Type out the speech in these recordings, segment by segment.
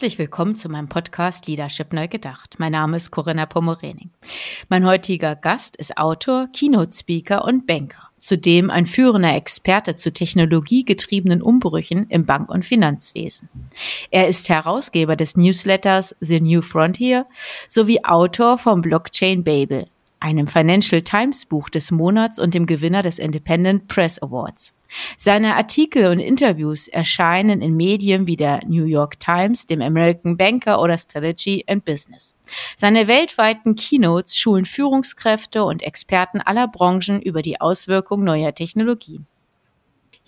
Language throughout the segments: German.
Herzlich willkommen zu meinem Podcast Leadership Neu Gedacht. Mein Name ist Corinna Pomorening. Mein heutiger Gast ist Autor, Keynote-Speaker und Banker. Zudem ein führender Experte zu technologiegetriebenen Umbrüchen im Bank- und Finanzwesen. Er ist Herausgeber des Newsletters The New Frontier sowie Autor vom Blockchain Babel, einem Financial Times Buch des Monats und dem Gewinner des Independent Press Awards. Seine Artikel und Interviews erscheinen in Medien wie der New York Times, dem American Banker oder Strategy and Business. Seine weltweiten Keynotes schulen Führungskräfte und Experten aller Branchen über die Auswirkungen neuer Technologien.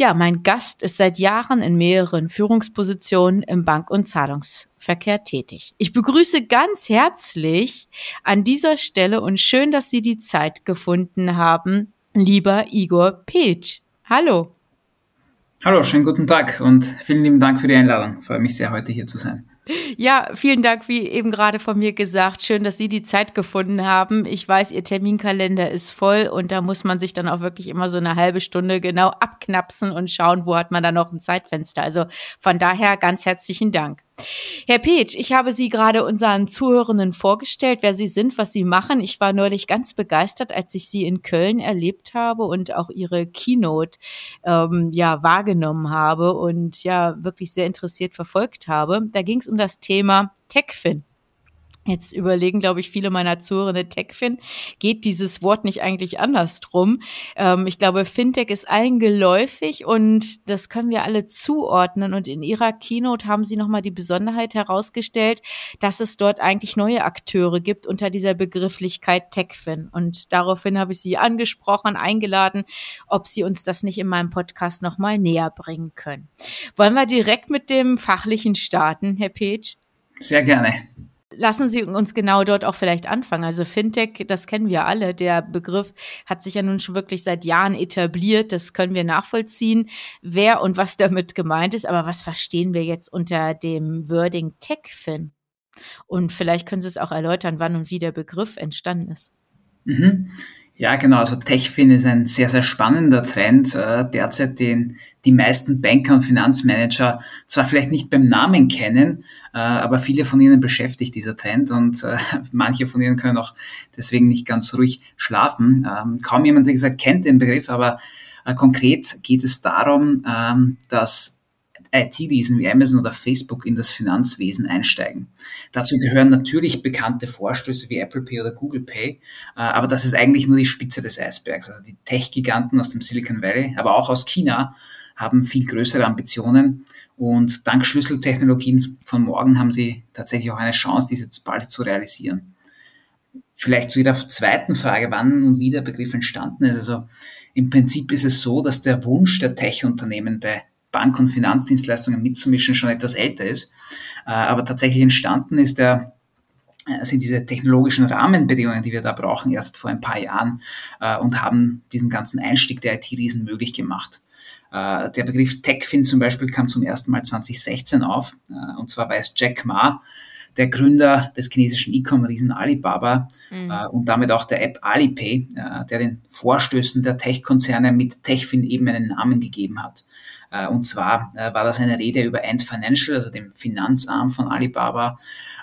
Ja, mein Gast ist seit Jahren in mehreren Führungspositionen im Bank- und Zahlungsverkehr tätig. Ich begrüße ganz herzlich an dieser Stelle und schön, dass Sie die Zeit gefunden haben, lieber Igor Petsch. Hallo. Hallo, schönen guten Tag und vielen lieben Dank für die Einladung. Freue mich sehr, heute hier zu sein. Ja, vielen Dank, wie eben gerade von mir gesagt. Schön, dass Sie die Zeit gefunden haben. Ich weiß, Ihr Terminkalender ist voll und da muss man sich dann auch wirklich immer so eine halbe Stunde genau abknapsen und schauen, wo hat man da noch ein Zeitfenster. Also von daher ganz herzlichen Dank. Herr Petsch, ich habe Sie gerade unseren Zuhörenden vorgestellt, wer Sie sind, was Sie machen. Ich war neulich ganz begeistert, als ich Sie in Köln erlebt habe und auch Ihre Keynote ähm, ja wahrgenommen habe und ja wirklich sehr interessiert verfolgt habe. Da ging es um das Thema TechFin. Jetzt überlegen, glaube ich, viele meiner Zuhörende TechFin. Geht dieses Wort nicht eigentlich andersrum? Ähm, ich glaube, Fintech ist allen geläufig und das können wir alle zuordnen. Und in Ihrer Keynote haben Sie nochmal die Besonderheit herausgestellt, dass es dort eigentlich neue Akteure gibt unter dieser Begrifflichkeit TechFin. Und daraufhin habe ich Sie angesprochen, eingeladen, ob Sie uns das nicht in meinem Podcast nochmal näher bringen können. Wollen wir direkt mit dem Fachlichen starten, Herr Page? Sehr gerne. Lassen Sie uns genau dort auch vielleicht anfangen. Also Fintech, das kennen wir alle. Der Begriff hat sich ja nun schon wirklich seit Jahren etabliert. Das können wir nachvollziehen, wer und was damit gemeint ist. Aber was verstehen wir jetzt unter dem Wording TechFin? Und vielleicht können Sie es auch erläutern, wann und wie der Begriff entstanden ist. Mhm. Ja, genau. Also TechFin ist ein sehr, sehr spannender Trend äh, derzeit, den die meisten Banker und Finanzmanager zwar vielleicht nicht beim Namen kennen, äh, aber viele von ihnen beschäftigt dieser Trend und äh, manche von ihnen können auch deswegen nicht ganz ruhig schlafen. Ähm, kaum jemand, wie gesagt, kennt den Begriff, aber äh, konkret geht es darum, ähm, dass IT-Riesen wie Amazon oder Facebook in das Finanzwesen einsteigen. Dazu gehören natürlich bekannte Vorstöße wie Apple Pay oder Google Pay, äh, aber das ist eigentlich nur die Spitze des Eisbergs. Also die Tech-Giganten aus dem Silicon Valley, aber auch aus China haben viel größere Ambitionen und dank Schlüsseltechnologien von morgen haben sie tatsächlich auch eine Chance, diese bald zu realisieren. Vielleicht zu Ihrer zweiten Frage, wann und wie der Begriff entstanden ist. Also im Prinzip ist es so, dass der Wunsch der Tech-Unternehmen bei Bank- und Finanzdienstleistungen mitzumischen, schon etwas älter ist. Äh, aber tatsächlich entstanden ist der äh, sind diese technologischen Rahmenbedingungen, die wir da brauchen, erst vor ein paar Jahren äh, und haben diesen ganzen Einstieg der IT-Riesen möglich gemacht. Der Begriff TechFin zum Beispiel kam zum ersten Mal 2016 auf, und zwar war es Jack Ma, der Gründer des chinesischen E-Com-Riesen Alibaba mhm. und damit auch der App Alipay, der den Vorstößen der Tech-Konzerne mit TechFin eben einen Namen gegeben hat. Äh, und zwar äh, war das eine Rede über Ant Financial, also dem Finanzarm von Alibaba.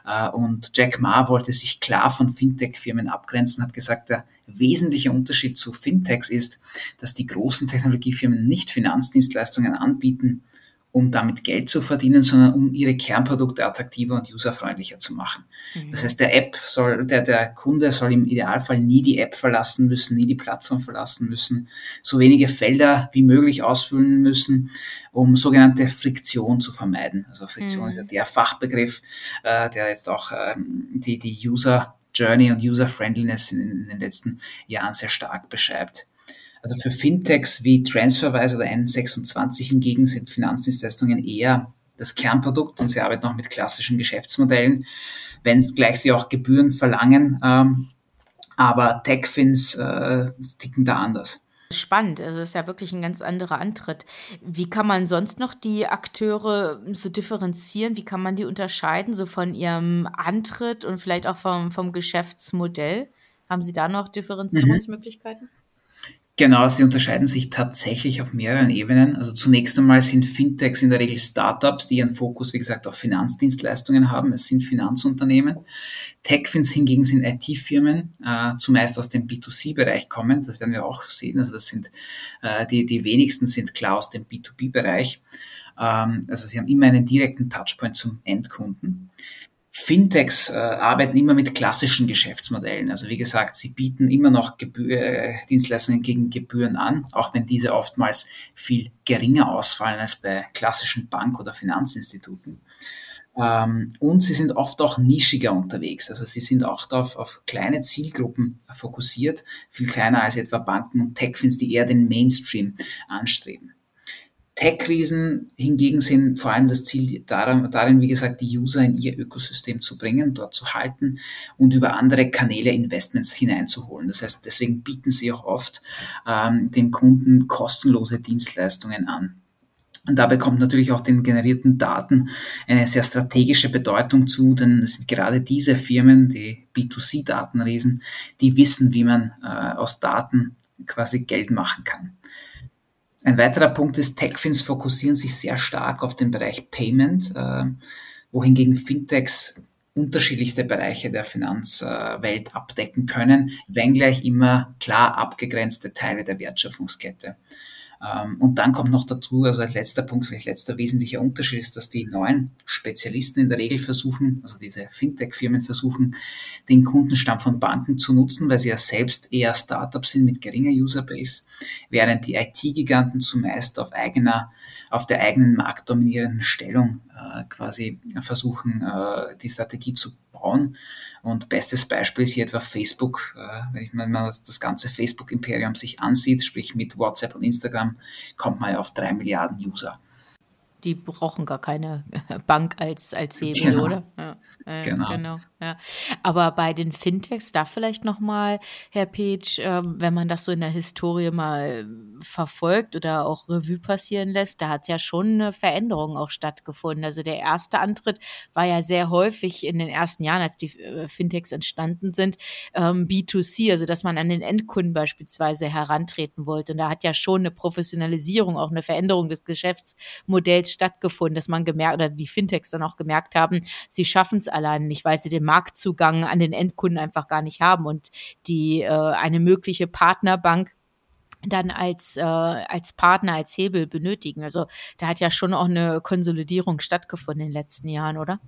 Äh, und Jack Ma wollte sich klar von Fintech-Firmen abgrenzen, hat gesagt, der wesentliche Unterschied zu Fintechs ist, dass die großen Technologiefirmen nicht Finanzdienstleistungen anbieten, um damit Geld zu verdienen, sondern um ihre Kernprodukte attraktiver und userfreundlicher zu machen. Mhm. Das heißt, der App soll, der, der Kunde soll im Idealfall nie die App verlassen müssen, nie die Plattform verlassen müssen, so wenige Felder wie möglich ausfüllen müssen, um sogenannte Friktion zu vermeiden. Also Friktion mhm. ist ja der Fachbegriff, äh, der jetzt auch ähm, die, die User Journey und User Friendliness in, in den letzten Jahren sehr stark beschreibt. Also für Fintechs wie TransferWise oder N26 hingegen sind Finanzdienstleistungen eher das Kernprodukt und sie arbeiten auch mit klassischen Geschäftsmodellen, wenn gleich sie auch Gebühren verlangen. Ähm, aber Techfins äh, ticken da anders. Spannend, also das ist ja wirklich ein ganz anderer Antritt. Wie kann man sonst noch die Akteure so differenzieren? Wie kann man die unterscheiden, so von ihrem Antritt und vielleicht auch vom, vom Geschäftsmodell? Haben Sie da noch mhm. Differenzierungsmöglichkeiten? Mhm. Genau, sie unterscheiden sich tatsächlich auf mehreren Ebenen. Also zunächst einmal sind Fintechs in der Regel Startups, die ihren Fokus, wie gesagt, auf Finanzdienstleistungen haben. Es sind Finanzunternehmen. Techfins hingegen sind IT-Firmen, äh, zumeist aus dem B2C-Bereich kommen. Das werden wir auch sehen. Also das sind äh, die, die wenigsten sind klar aus dem B2B-Bereich. Ähm, also sie haben immer einen direkten Touchpoint zum Endkunden. Fintechs äh, arbeiten immer mit klassischen Geschäftsmodellen. Also wie gesagt, sie bieten immer noch Gebühr, äh, Dienstleistungen gegen Gebühren an, auch wenn diese oftmals viel geringer ausfallen als bei klassischen Bank- oder Finanzinstituten. Ähm, und sie sind oft auch nischiger unterwegs. Also sie sind auch auf, auf kleine Zielgruppen fokussiert, viel kleiner als etwa Banken und Techfins, die eher den Mainstream anstreben. Tech-Riesen hingegen sind vor allem das Ziel darin, darin, wie gesagt, die User in ihr Ökosystem zu bringen, dort zu halten und über andere Kanäle Investments hineinzuholen. Das heißt, deswegen bieten sie auch oft ähm, den Kunden kostenlose Dienstleistungen an. Und dabei kommt natürlich auch den generierten Daten eine sehr strategische Bedeutung zu, denn es sind gerade diese Firmen, die B2C-Datenriesen, die wissen, wie man äh, aus Daten quasi Geld machen kann. Ein weiterer Punkt ist, Techfins fokussieren sich sehr stark auf den Bereich Payment, äh, wohingegen Fintechs unterschiedlichste Bereiche der Finanzwelt abdecken können, wenngleich immer klar abgegrenzte Teile der Wertschöpfungskette. Ähm, und dann kommt noch dazu, also als letzter Punkt, vielleicht letzter wesentlicher Unterschied ist, dass die neuen Spezialisten in der Regel versuchen, also diese Fintech-Firmen versuchen, den Kundenstamm von Banken zu nutzen, weil sie ja selbst eher Startups sind mit geringer Userbase, während die IT-Giganten zumeist auf eigener, auf der eigenen marktdominierenden Stellung äh, quasi versuchen, äh, die Strategie zu bauen und bestes Beispiel ist hier etwa Facebook. Äh, wenn mal das ganze Facebook-Imperium sich ansieht, sprich mit WhatsApp und Instagram, kommt man ja auf drei Milliarden User die brauchen gar keine Bank als, als Hebel, genau. oder? Ja, äh, genau. genau ja. Aber bei den Fintechs, da vielleicht nochmal, Herr Peach, äh, wenn man das so in der Historie mal verfolgt oder auch Revue passieren lässt, da hat ja schon eine Veränderung auch stattgefunden. Also der erste Antritt war ja sehr häufig in den ersten Jahren, als die äh, Fintechs entstanden sind, ähm, B2C, also dass man an den Endkunden beispielsweise herantreten wollte. Und da hat ja schon eine Professionalisierung, auch eine Veränderung des Geschäftsmodells stattgefunden, dass man gemerkt, oder die Fintechs dann auch gemerkt haben, sie schaffen es allein nicht, weil sie den Marktzugang an den Endkunden einfach gar nicht haben und die äh, eine mögliche Partnerbank dann als, äh, als Partner, als Hebel benötigen. Also da hat ja schon auch eine Konsolidierung stattgefunden in den letzten Jahren, oder?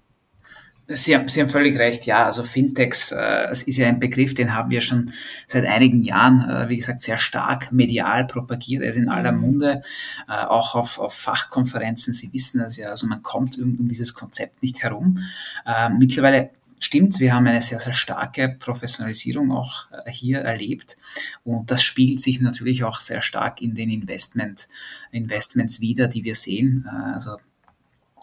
Sie haben, Sie haben völlig recht, ja. Also Fintechs, äh, es ist ja ein Begriff, den haben wir schon seit einigen Jahren, äh, wie gesagt, sehr stark medial propagiert. Er ist in aller mhm. Munde, äh, auch auf, auf Fachkonferenzen. Sie wissen das ja, also man kommt um, um dieses Konzept nicht herum. Äh, mittlerweile stimmt, wir haben eine sehr, sehr starke Professionalisierung auch äh, hier erlebt und das spiegelt sich natürlich auch sehr stark in den Investment, Investments wieder, die wir sehen. Äh, also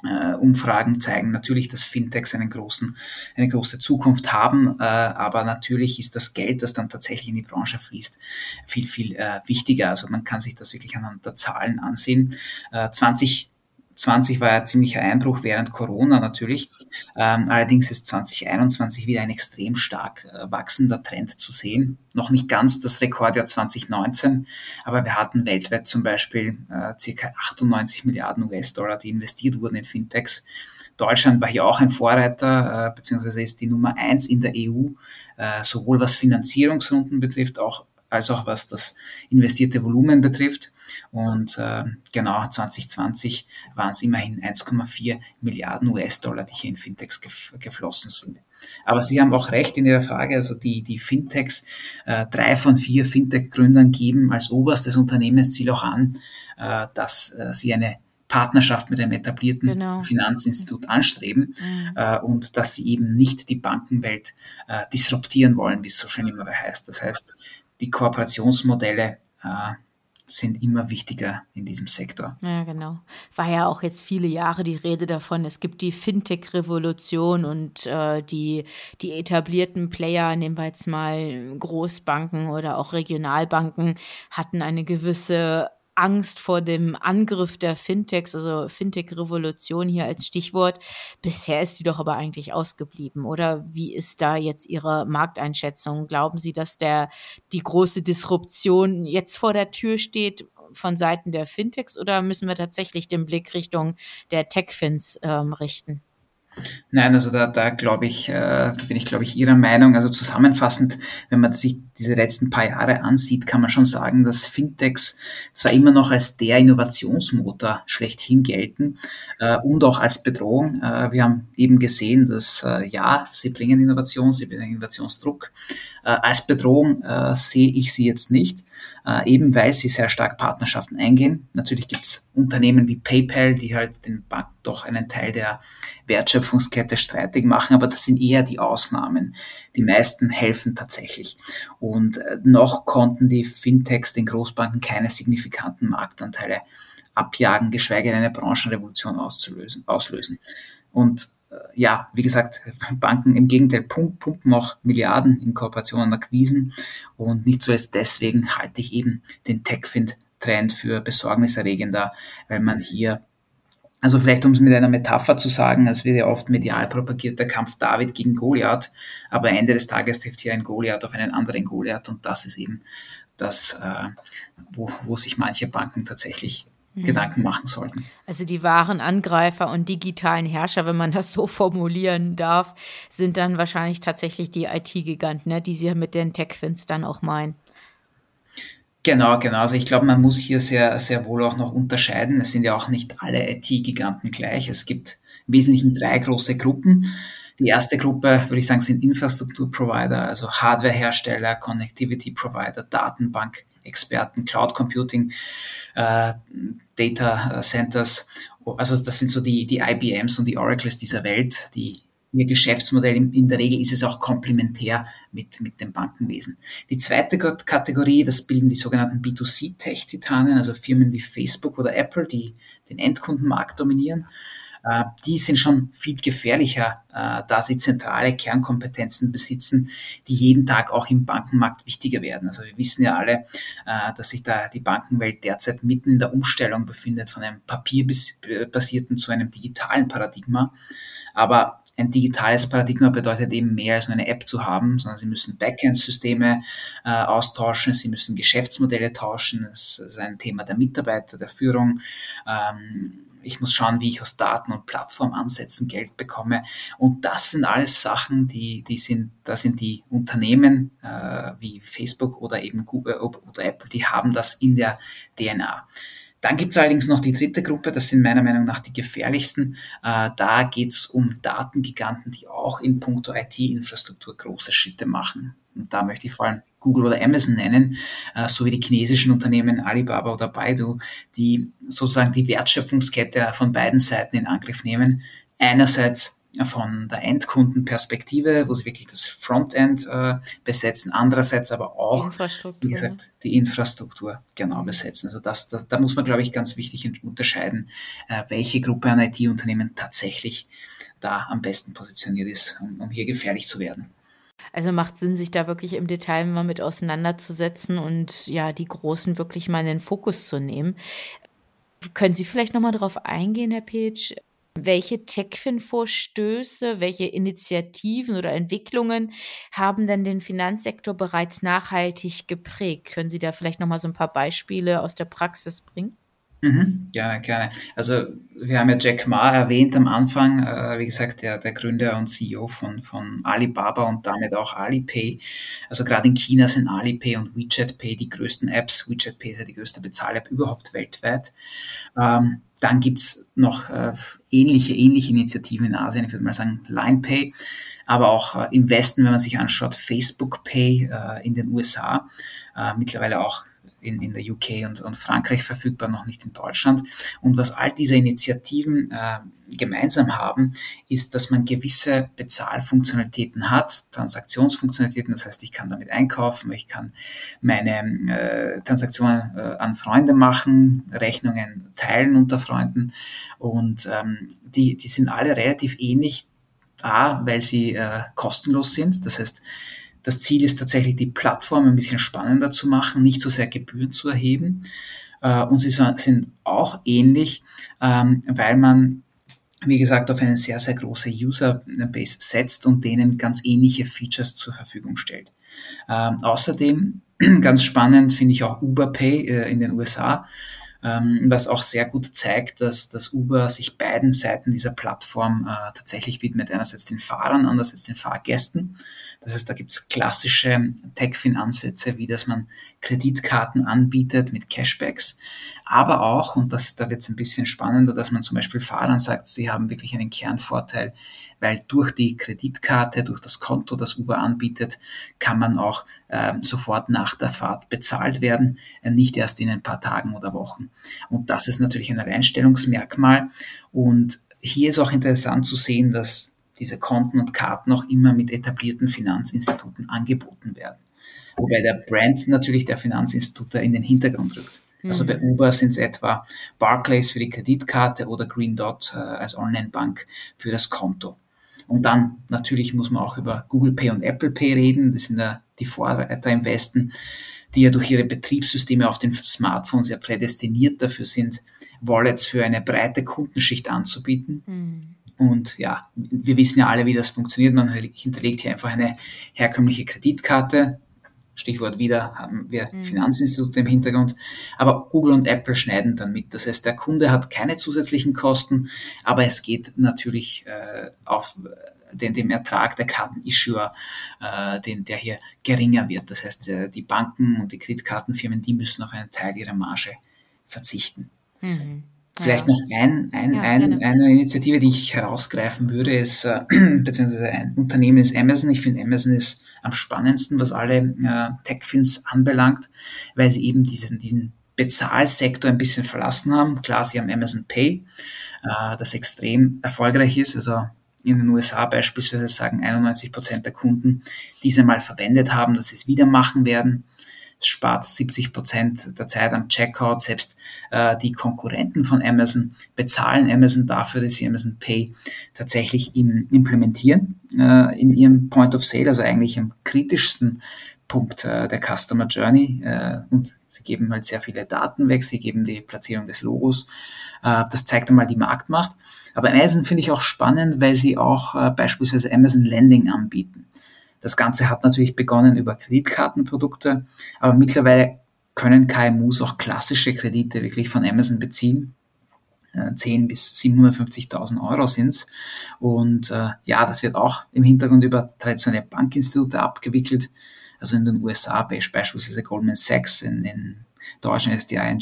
Umfragen zeigen natürlich, dass Fintechs einen großen, eine große Zukunft haben, äh, aber natürlich ist das Geld, das dann tatsächlich in die Branche fließt, viel, viel äh, wichtiger. Also man kann sich das wirklich anhand der Zahlen ansehen. 20 20 war ja ziemlicher Einbruch während Corona natürlich. Ähm, allerdings ist 2021 wieder ein extrem stark äh, wachsender Trend zu sehen. Noch nicht ganz das Rekordjahr 2019, aber wir hatten weltweit zum Beispiel äh, circa 98 Milliarden US-Dollar, die investiert wurden in Fintechs. Deutschland war hier auch ein Vorreiter, äh, beziehungsweise ist die Nummer eins in der EU, äh, sowohl was Finanzierungsrunden betrifft, auch als auch was das investierte Volumen betrifft. Und äh, genau 2020 waren es immerhin 1,4 Milliarden US-Dollar, die hier in Fintechs gef geflossen sind. Aber Sie haben auch recht in Ihrer Frage, also die, die Fintechs, äh, drei von vier Fintech-Gründern geben als oberstes Unternehmensziel auch an, äh, dass äh, sie eine Partnerschaft mit einem etablierten genau. Finanzinstitut anstreben mhm. äh, und dass sie eben nicht die Bankenwelt äh, disruptieren wollen, wie es so schön immer heißt. Das heißt, die Kooperationsmodelle äh, sind immer wichtiger in diesem Sektor. Ja, genau. War ja auch jetzt viele Jahre die Rede davon, es gibt die Fintech-Revolution und äh, die, die etablierten Player, nehmen wir jetzt mal Großbanken oder auch Regionalbanken, hatten eine gewisse Angst vor dem Angriff der Fintechs, also Fintech-Revolution hier als Stichwort. Bisher ist die doch aber eigentlich ausgeblieben, oder? Wie ist da jetzt Ihre Markteinschätzung? Glauben Sie, dass der, die große Disruption jetzt vor der Tür steht von Seiten der Fintechs oder müssen wir tatsächlich den Blick Richtung der Tech-Fins ähm, richten? Nein, also da, da glaube ich, äh, da bin ich, glaube ich, Ihrer Meinung. Also zusammenfassend, wenn man sich diese letzten paar Jahre ansieht, kann man schon sagen, dass Fintechs zwar immer noch als der Innovationsmotor schlechthin gelten äh, und auch als Bedrohung. Äh, wir haben eben gesehen, dass äh, ja, sie bringen Innovation, sie bringen Innovationsdruck. Äh, als Bedrohung äh, sehe ich sie jetzt nicht äh, eben weil sie sehr stark Partnerschaften eingehen. Natürlich gibt es Unternehmen wie PayPal, die halt den Banken doch einen Teil der Wertschöpfungskette streitig machen, aber das sind eher die Ausnahmen. Die meisten helfen tatsächlich. Und noch konnten die Fintechs den Großbanken keine signifikanten Marktanteile abjagen, geschweige denn eine Branchenrevolution auslösen. Und ja, wie gesagt, Banken im Gegenteil pumpen auch Milliarden in Kooperationen und Akquisen. Und nicht zuletzt deswegen halte ich eben den TechFind-Trend für besorgniserregender, weil man hier also vielleicht um es mit einer Metapher zu sagen, es wird ja oft medial propagiert, der Kampf David gegen Goliath, aber Ende des Tages trifft hier ein Goliath auf einen anderen Goliath. Und das ist eben das, äh, wo, wo sich manche Banken tatsächlich Mhm. Gedanken machen sollten. Also die wahren Angreifer und digitalen Herrscher, wenn man das so formulieren darf, sind dann wahrscheinlich tatsächlich die IT-Giganten, ne, die sie mit den Tech-Fins dann auch meinen. Genau, genau. Also ich glaube, man muss hier sehr, sehr wohl auch noch unterscheiden. Es sind ja auch nicht alle IT-Giganten gleich. Es gibt im Wesentlichen drei große Gruppen. Die erste Gruppe, würde ich sagen, sind Infrastrukturprovider, also Hardwarehersteller, Connectivity Provider, Datenbank-Experten, Cloud Computing äh, Data Centers. Also das sind so die, die IBMs und die Oracles dieser Welt, die ihr Geschäftsmodell in, der Regel ist es auch komplementär mit, mit dem Bankenwesen. Die zweite Kategorie, das bilden die sogenannten B2C-Tech-Titanen, also Firmen wie Facebook oder Apple, die den Endkundenmarkt dominieren. Äh, die sind schon viel gefährlicher, äh, da sie zentrale Kernkompetenzen besitzen, die jeden Tag auch im Bankenmarkt wichtiger werden. Also wir wissen ja alle, äh, dass sich da die Bankenwelt derzeit mitten in der Umstellung befindet von einem papierbasierten zu einem digitalen Paradigma. Aber ein digitales Paradigma bedeutet eben mehr als nur eine App zu haben, sondern sie müssen Backend-Systeme äh, austauschen, sie müssen Geschäftsmodelle tauschen. Das ist ein Thema der Mitarbeiter, der Führung. Ähm, ich muss schauen, wie ich aus Daten und Plattformansätzen Geld bekomme. Und das sind alles Sachen, die, die sind, da sind die Unternehmen äh, wie Facebook oder eben Google oder Apple, die haben das in der DNA. Dann gibt es allerdings noch die dritte Gruppe, das sind meiner Meinung nach die gefährlichsten. Äh, da geht es um Datengiganten, die auch in puncto IT-Infrastruktur große Schritte machen. Und da möchte ich vor allem Google oder Amazon nennen, äh, sowie die chinesischen Unternehmen Alibaba oder Baidu, die sozusagen die Wertschöpfungskette von beiden Seiten in Angriff nehmen. Einerseits von der Endkundenperspektive, wo sie wirklich das Frontend äh, besetzen, andererseits aber auch, wie gesagt, die Infrastruktur genau besetzen. Also das, da, da muss man, glaube ich, ganz wichtig unterscheiden, äh, welche Gruppe an IT-Unternehmen tatsächlich da am besten positioniert ist, um, um hier gefährlich zu werden. Also macht Sinn, sich da wirklich im Detail mal mit auseinanderzusetzen und ja, die Großen wirklich mal in den Fokus zu nehmen. Können Sie vielleicht nochmal darauf eingehen, Herr Page, welche TechFin-Vorstöße, welche Initiativen oder Entwicklungen haben denn den Finanzsektor bereits nachhaltig geprägt? Können Sie da vielleicht nochmal so ein paar Beispiele aus der Praxis bringen? Mhm, gerne, gerne. Also wir haben ja Jack Ma erwähnt am Anfang, äh, wie gesagt, der, der Gründer und CEO von, von Alibaba und damit auch Alipay. Also gerade in China sind Alipay und WeChat Pay die größten Apps. WeChat Pay ist ja die größte Bezahl-App überhaupt weltweit. Ähm, dann gibt's noch äh, ähnliche, ähnliche Initiativen in Asien, ich würde mal sagen LinePay, aber auch äh, im Westen, wenn man sich anschaut, Facebook Pay äh, in den USA, äh, mittlerweile auch in, in der UK und, und Frankreich verfügbar, noch nicht in Deutschland. Und was all diese Initiativen äh, gemeinsam haben, ist, dass man gewisse Bezahlfunktionalitäten hat, Transaktionsfunktionalitäten, das heißt, ich kann damit einkaufen, ich kann meine äh, Transaktionen äh, an Freunde machen, Rechnungen teilen unter Freunden. Und ähm, die, die sind alle relativ ähnlich, A, weil sie äh, kostenlos sind, das heißt, das Ziel ist tatsächlich, die Plattform ein bisschen spannender zu machen, nicht so sehr Gebühren zu erheben. Äh, und sie sind auch ähnlich, ähm, weil man, wie gesagt, auf eine sehr, sehr große Userbase setzt und denen ganz ähnliche Features zur Verfügung stellt. Ähm, außerdem, ganz spannend, finde ich auch Uber Pay äh, in den USA, ähm, was auch sehr gut zeigt, dass, dass Uber sich beiden Seiten dieser Plattform äh, tatsächlich widmet. Einerseits den Fahrern, andererseits den Fahrgästen. Das heißt, da gibt es klassische TechFin-Ansätze, wie dass man Kreditkarten anbietet mit Cashbacks, aber auch, und das, da wird es ein bisschen spannender, dass man zum Beispiel Fahrern sagt, sie haben wirklich einen Kernvorteil, weil durch die Kreditkarte, durch das Konto, das Uber anbietet, kann man auch äh, sofort nach der Fahrt bezahlt werden, äh, nicht erst in ein paar Tagen oder Wochen. Und das ist natürlich ein Alleinstellungsmerkmal. Und hier ist auch interessant zu sehen, dass diese Konten und Karten auch immer mit etablierten Finanzinstituten angeboten werden. Wobei der Brand natürlich der Finanzinstitute in den Hintergrund rückt. Also bei. Uber sind es etwa Barclays für die Kreditkarte oder Green Dot äh, als Online-Bank für das Konto. Und dann natürlich muss man auch über Google Pay und Apple Pay reden. Das sind ja die Vorreiter im Westen, die ja durch ihre Betriebssysteme auf den Smartphones ja prädestiniert dafür sind, Wallets für eine breite Kundenschicht anzubieten. Mhm. Und ja, wir wissen ja alle, wie das funktioniert. Man hinterlegt hier einfach eine herkömmliche Kreditkarte. Stichwort wieder haben wir mhm. Finanzinstitute im Hintergrund. Aber Google und Apple schneiden dann mit. Das heißt, der Kunde hat keine zusätzlichen Kosten, aber es geht natürlich äh, auf den, dem Ertrag der Kartenissuer, äh, den, der hier geringer wird. Das heißt, äh, die Banken und die Kreditkartenfirmen, die müssen auf einen Teil ihrer Marge verzichten. Mhm. Vielleicht ja. noch ein, ein, ja, ein, eine Initiative, die ich herausgreifen würde, ist, äh, beziehungsweise ein Unternehmen ist Amazon. Ich finde, Amazon ist am spannendsten, was alle äh, Tech-Fins anbelangt, weil sie eben diesen, diesen Bezahlsektor ein bisschen verlassen haben. Klar, sie haben Amazon Pay, äh, das extrem erfolgreich ist. Also in den USA beispielsweise sagen 91 Prozent der Kunden, die sie mal verwendet haben, dass sie es wieder machen werden. Es spart 70 Prozent der Zeit am Checkout. Selbst äh, die Konkurrenten von Amazon bezahlen Amazon dafür, dass sie Amazon Pay tatsächlich im, implementieren äh, in ihrem Point of Sale, also eigentlich am kritischsten Punkt äh, der Customer Journey. Äh, und sie geben halt sehr viele Daten weg, sie geben die Platzierung des Logos. Äh, das zeigt einmal die Marktmacht. Aber Amazon finde ich auch spannend, weil sie auch äh, beispielsweise Amazon Lending anbieten. Das Ganze hat natürlich begonnen über Kreditkartenprodukte, aber mittlerweile können KMUs auch klassische Kredite wirklich von Amazon beziehen. 10 äh, bis 750.000 Euro sind's Und äh, ja, das wird auch im Hintergrund über traditionelle Bankinstitute abgewickelt. Also in den USA beispielsweise Goldman Sachs, in, in Deutschland ist die ING.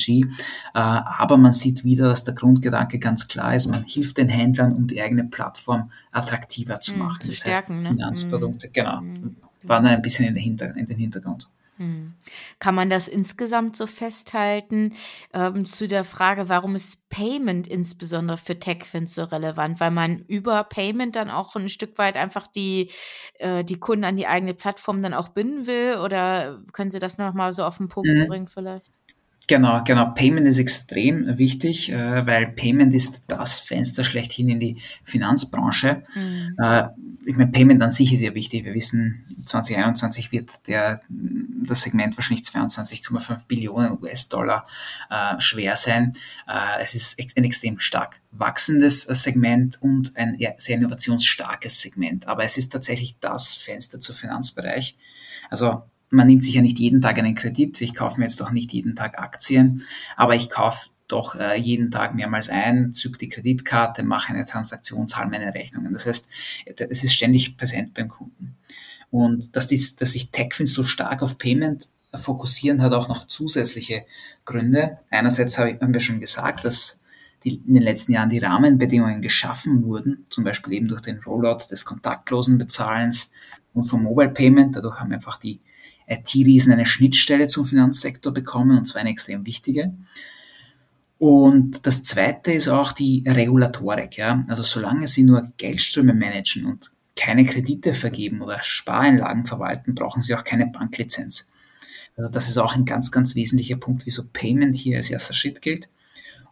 Äh, aber man sieht wieder, dass der Grundgedanke ganz klar ist, man hilft den Händlern, um die eigene Plattform attraktiver zu hm, machen. Zu stärken, das heißt, Finanzprodukte, ne? genau, mhm. wandern ein bisschen in den, Hinter in den Hintergrund. Hm. Kann man das insgesamt so festhalten ähm, zu der Frage, warum ist Payment insbesondere für Tech-Fins so relevant? Weil man über Payment dann auch ein Stück weit einfach die, äh, die Kunden an die eigene Plattform dann auch binden will? Oder können Sie das nochmal so auf den Punkt mhm. bringen vielleicht? Genau, genau. Payment ist extrem wichtig, äh, weil Payment ist das Fenster schlechthin in die Finanzbranche. Mhm. Äh, ich meine, Payment an sich ist ja wichtig. Wir wissen, 2021 wird der, das Segment wahrscheinlich 22,5 Billionen US-Dollar äh, schwer sein. Äh, es ist ein extrem stark wachsendes Segment und ein sehr innovationsstarkes Segment. Aber es ist tatsächlich das Fenster zum Finanzbereich. Also man nimmt sich ja nicht jeden Tag einen Kredit. Ich kaufe mir jetzt auch nicht jeden Tag Aktien, aber ich kaufe doch äh, jeden Tag mehrmals ein, zück die Kreditkarte, mache eine Transaktion, zahle meine Rechnungen. Das heißt, es ist ständig präsent beim Kunden. Und dass, dies, dass sich Techfins so stark auf Payment fokussieren, hat auch noch zusätzliche Gründe. Einerseits haben wir schon gesagt, dass die, in den letzten Jahren die Rahmenbedingungen geschaffen wurden, zum Beispiel eben durch den Rollout des kontaktlosen Bezahlens und vom Mobile Payment. Dadurch haben einfach die IT-Riesen eine Schnittstelle zum Finanzsektor bekommen, und zwar eine extrem wichtige. Und das zweite ist auch die Regulatorik. Ja? Also solange sie nur Geldströme managen und keine Kredite vergeben oder Spareinlagen verwalten, brauchen sie auch keine Banklizenz. Also das ist auch ein ganz, ganz wesentlicher Punkt, wieso Payment hier als erster Schritt gilt.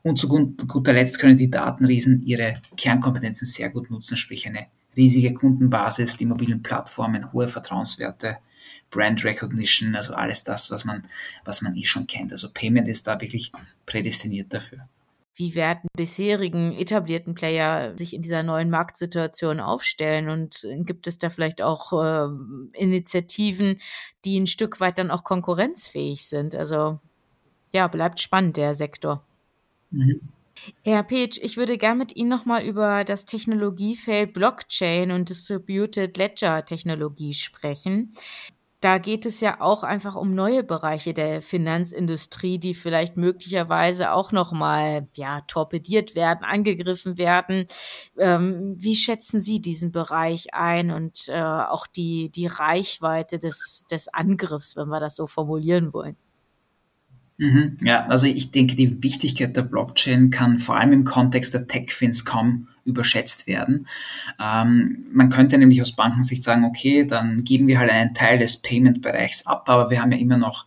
Und zu guter Letzt können die Datenriesen ihre Kernkompetenzen sehr gut nutzen, sprich eine riesige Kundenbasis, die mobilen Plattformen, hohe Vertrauenswerte, Brand Recognition, also alles das, was man, was man eh schon kennt. Also Payment ist da wirklich prädestiniert dafür. Wie werden bisherigen etablierten Player sich in dieser neuen Marktsituation aufstellen? Und gibt es da vielleicht auch äh, Initiativen, die ein Stück weit dann auch konkurrenzfähig sind? Also ja, bleibt spannend der Sektor. Mhm. Herr Page, ich würde gerne mit Ihnen nochmal über das Technologiefeld Blockchain und Distributed Ledger Technologie sprechen da geht es ja auch einfach um neue Bereiche der Finanzindustrie, die vielleicht möglicherweise auch nochmal ja, torpediert werden, angegriffen werden. Ähm, wie schätzen Sie diesen Bereich ein und äh, auch die, die Reichweite des, des Angriffs, wenn wir das so formulieren wollen? Mhm, ja, also ich denke, die Wichtigkeit der Blockchain kann vor allem im Kontext der Tech-Fins kaum überschätzt werden. Ähm, man könnte nämlich aus Bankensicht sagen, okay, dann geben wir halt einen Teil des Payment-Bereichs ab, aber wir haben ja immer noch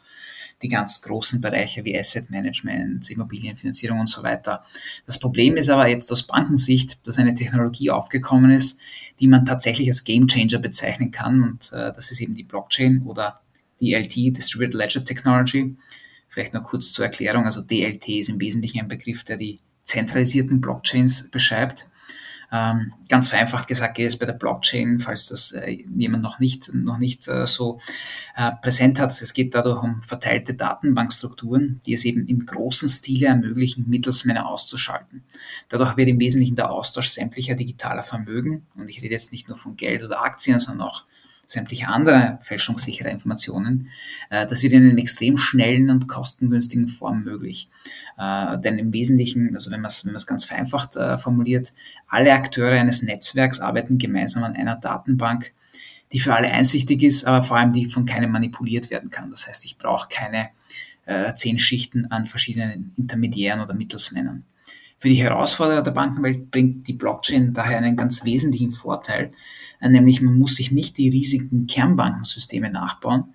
die ganz großen Bereiche wie Asset Management, Immobilienfinanzierung und so weiter. Das Problem ist aber jetzt aus Bankensicht, dass eine Technologie aufgekommen ist, die man tatsächlich als Game Changer bezeichnen kann und äh, das ist eben die Blockchain oder DLT, Distributed Ledger Technology. Vielleicht noch kurz zur Erklärung, also DLT ist im Wesentlichen ein Begriff, der die zentralisierten Blockchains beschreibt. Ähm, ganz vereinfacht gesagt geht es bei der Blockchain, falls das äh, jemand noch nicht, noch nicht äh, so äh, präsent hat. Es geht dadurch um verteilte Datenbankstrukturen, die es eben im großen Stile ermöglichen, Mittelsmänner auszuschalten. Dadurch wird im Wesentlichen der Austausch sämtlicher digitaler Vermögen, und ich rede jetzt nicht nur von Geld oder Aktien, sondern auch sämtliche andere fälschungssichere Informationen. Äh, das wird in einer extrem schnellen und kostengünstigen Form möglich. Äh, denn im Wesentlichen, also wenn man es wenn ganz vereinfacht äh, formuliert, alle Akteure eines Netzwerks arbeiten gemeinsam an einer Datenbank, die für alle einsichtig ist, aber vor allem die von keinem manipuliert werden kann. Das heißt, ich brauche keine äh, zehn Schichten an verschiedenen Intermediären oder Mittelsmännern. Für die Herausforderer der Bankenwelt bringt die Blockchain daher einen ganz wesentlichen Vorteil, nämlich man muss sich nicht die riesigen Kernbankensysteme nachbauen,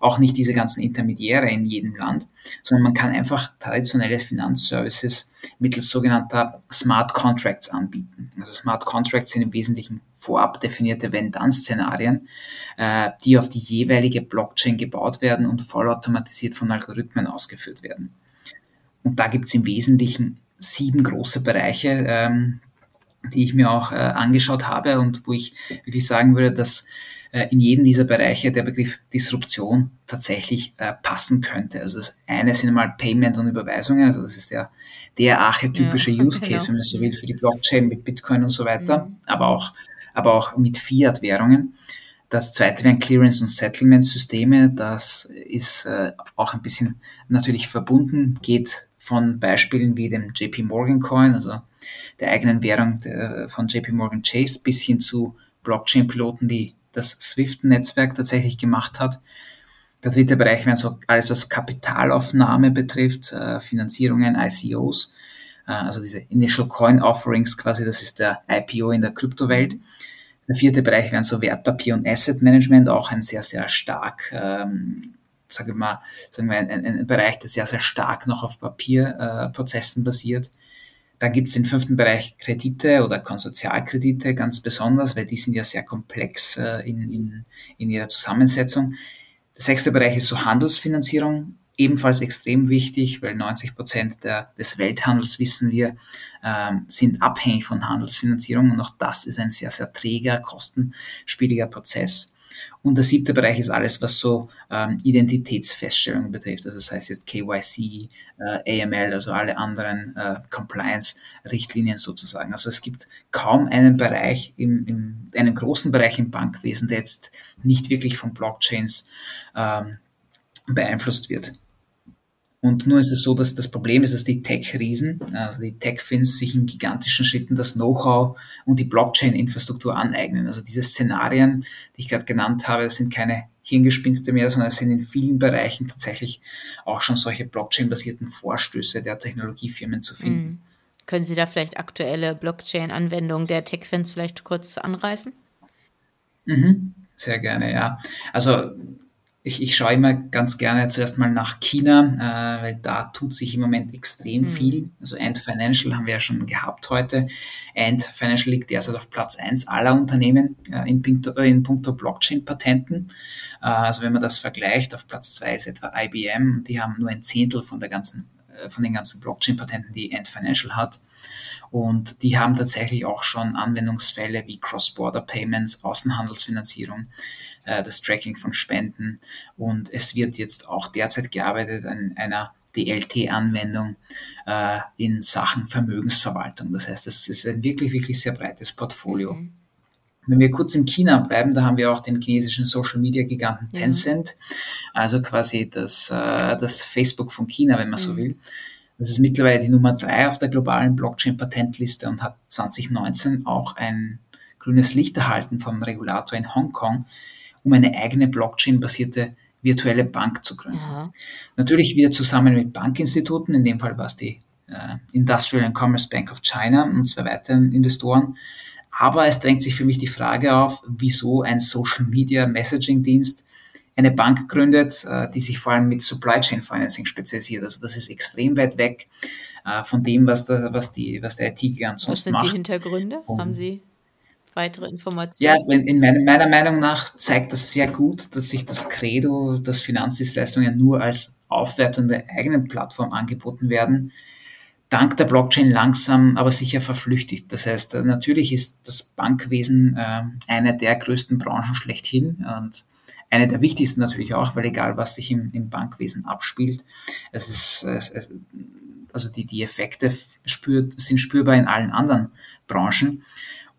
auch nicht diese ganzen Intermediäre in jedem Land, sondern man kann einfach traditionelle Finanzservices mittels sogenannter Smart Contracts anbieten. Also Smart Contracts sind im Wesentlichen vorab definierte Wenn-Dann-Szenarien, äh, die auf die jeweilige Blockchain gebaut werden und vollautomatisiert von Algorithmen ausgeführt werden. Und da gibt es im Wesentlichen sieben große Bereiche, ähm, die ich mir auch äh, angeschaut habe und wo ich wirklich sagen würde, dass äh, in jedem dieser Bereiche der Begriff Disruption tatsächlich äh, passen könnte. Also das eine sind mal Payment und Überweisungen, also das ist ja der archetypische ja, Use Case, genau. wenn man so will, für die Blockchain mit Bitcoin und so weiter, mhm. aber auch, aber auch mit Fiat-Währungen. Das zweite wären Clearance- und Settlement-Systeme. Das ist äh, auch ein bisschen natürlich verbunden, geht von Beispielen wie dem JP Morgan Coin, also der eigenen Währung der, von JP Morgan Chase, bis hin zu Blockchain-Piloten, die das SWIFT-Netzwerk tatsächlich gemacht hat. Der dritte Bereich wäre so alles, was Kapitalaufnahme betrifft, äh, Finanzierungen, ICOs, äh, also diese Initial Coin Offerings quasi, das ist der IPO in der Kryptowelt. Der vierte Bereich wären so Wertpapier und Asset Management, auch ein sehr, sehr stark, ähm, sagen wir mal, sagen wir ein, ein, ein Bereich, der sehr, sehr stark noch auf Papierprozessen äh, basiert. Dann gibt es den fünften Bereich Kredite oder Konsortialkredite ganz besonders, weil die sind ja sehr komplex äh, in, in, in ihrer Zusammensetzung. Der sechste Bereich ist so Handelsfinanzierung, ebenfalls extrem wichtig, weil 90 Prozent des Welthandels, wissen wir, ähm, sind abhängig von Handelsfinanzierung und auch das ist ein sehr, sehr träger, kostenspieliger Prozess. Und der siebte Bereich ist alles, was so ähm, Identitätsfeststellungen betrifft. Also das heißt jetzt KYC, äh, AML, also alle anderen äh, Compliance-Richtlinien sozusagen. Also es gibt kaum einen Bereich, im, im, einen großen Bereich im Bankwesen, der jetzt nicht wirklich von Blockchains ähm, beeinflusst wird. Und nur ist es so, dass das Problem ist, dass die Tech-Riesen, also die Tech-Fins, sich in gigantischen Schritten das Know-how und die Blockchain-Infrastruktur aneignen. Also diese Szenarien, die ich gerade genannt habe, das sind keine Hirngespinste mehr, sondern es sind in vielen Bereichen tatsächlich auch schon solche Blockchain-basierten Vorstöße der Technologiefirmen zu finden. Mhm. Können Sie da vielleicht aktuelle Blockchain-Anwendungen der Tech-Fans vielleicht kurz anreißen? Mhm, sehr gerne, ja. Also ich, ich schaue immer ganz gerne zuerst mal nach China, äh, weil da tut sich im Moment extrem mhm. viel. Also Ant Financial haben wir ja schon gehabt heute. Ant Financial liegt derzeit auf Platz 1 aller Unternehmen äh, in, puncto, äh, in puncto Blockchain-Patenten. Äh, also wenn man das vergleicht, auf Platz 2 ist etwa IBM, die haben nur ein Zehntel von der ganzen äh, von den ganzen Blockchain-Patenten, die Ant Financial hat. Und die haben tatsächlich auch schon Anwendungsfälle wie Cross-Border Payments, Außenhandelsfinanzierung, äh, das Tracking von Spenden. Und es wird jetzt auch derzeit gearbeitet an einer DLT-Anwendung äh, in Sachen Vermögensverwaltung. Das heißt, es ist ein wirklich, wirklich sehr breites Portfolio. Mhm. Wenn wir kurz in China bleiben, da haben wir auch den chinesischen Social Media Giganten Tencent, ja. also quasi das, äh, das Facebook von China, wenn man mhm. so will. Das ist mittlerweile die Nummer drei auf der globalen Blockchain-Patentliste und hat 2019 auch ein grünes Licht erhalten vom Regulator in Hongkong, um eine eigene Blockchain-basierte virtuelle Bank zu gründen. Ja. Natürlich wieder zusammen mit Bankinstituten, in dem Fall war es die äh, Industrial and Commerce Bank of China und zwei weiteren Investoren. Aber es drängt sich für mich die Frage auf, wieso ein Social Media Messaging Dienst eine Bank gründet, äh, die sich vor allem mit Supply Chain Financing spezialisiert. Also das ist extrem weit weg äh, von dem, was, da, was, die, was der IT-Gigant sonst macht. Was sind die Hintergründe? Und Haben Sie weitere Informationen? Ja, in meiner, Meinung nach zeigt das sehr gut, dass sich das Credo, dass Finanzdienstleistungen nur als Aufwertung der eigenen Plattform angeboten werden, dank der Blockchain langsam, aber sicher verflüchtigt. Das heißt, äh, natürlich ist das Bankwesen äh, eine der größten Branchen schlechthin und eine der wichtigsten natürlich auch, weil egal was sich im, im Bankwesen abspielt, es ist, es, es, also die, die Effekte spürt, sind spürbar in allen anderen Branchen.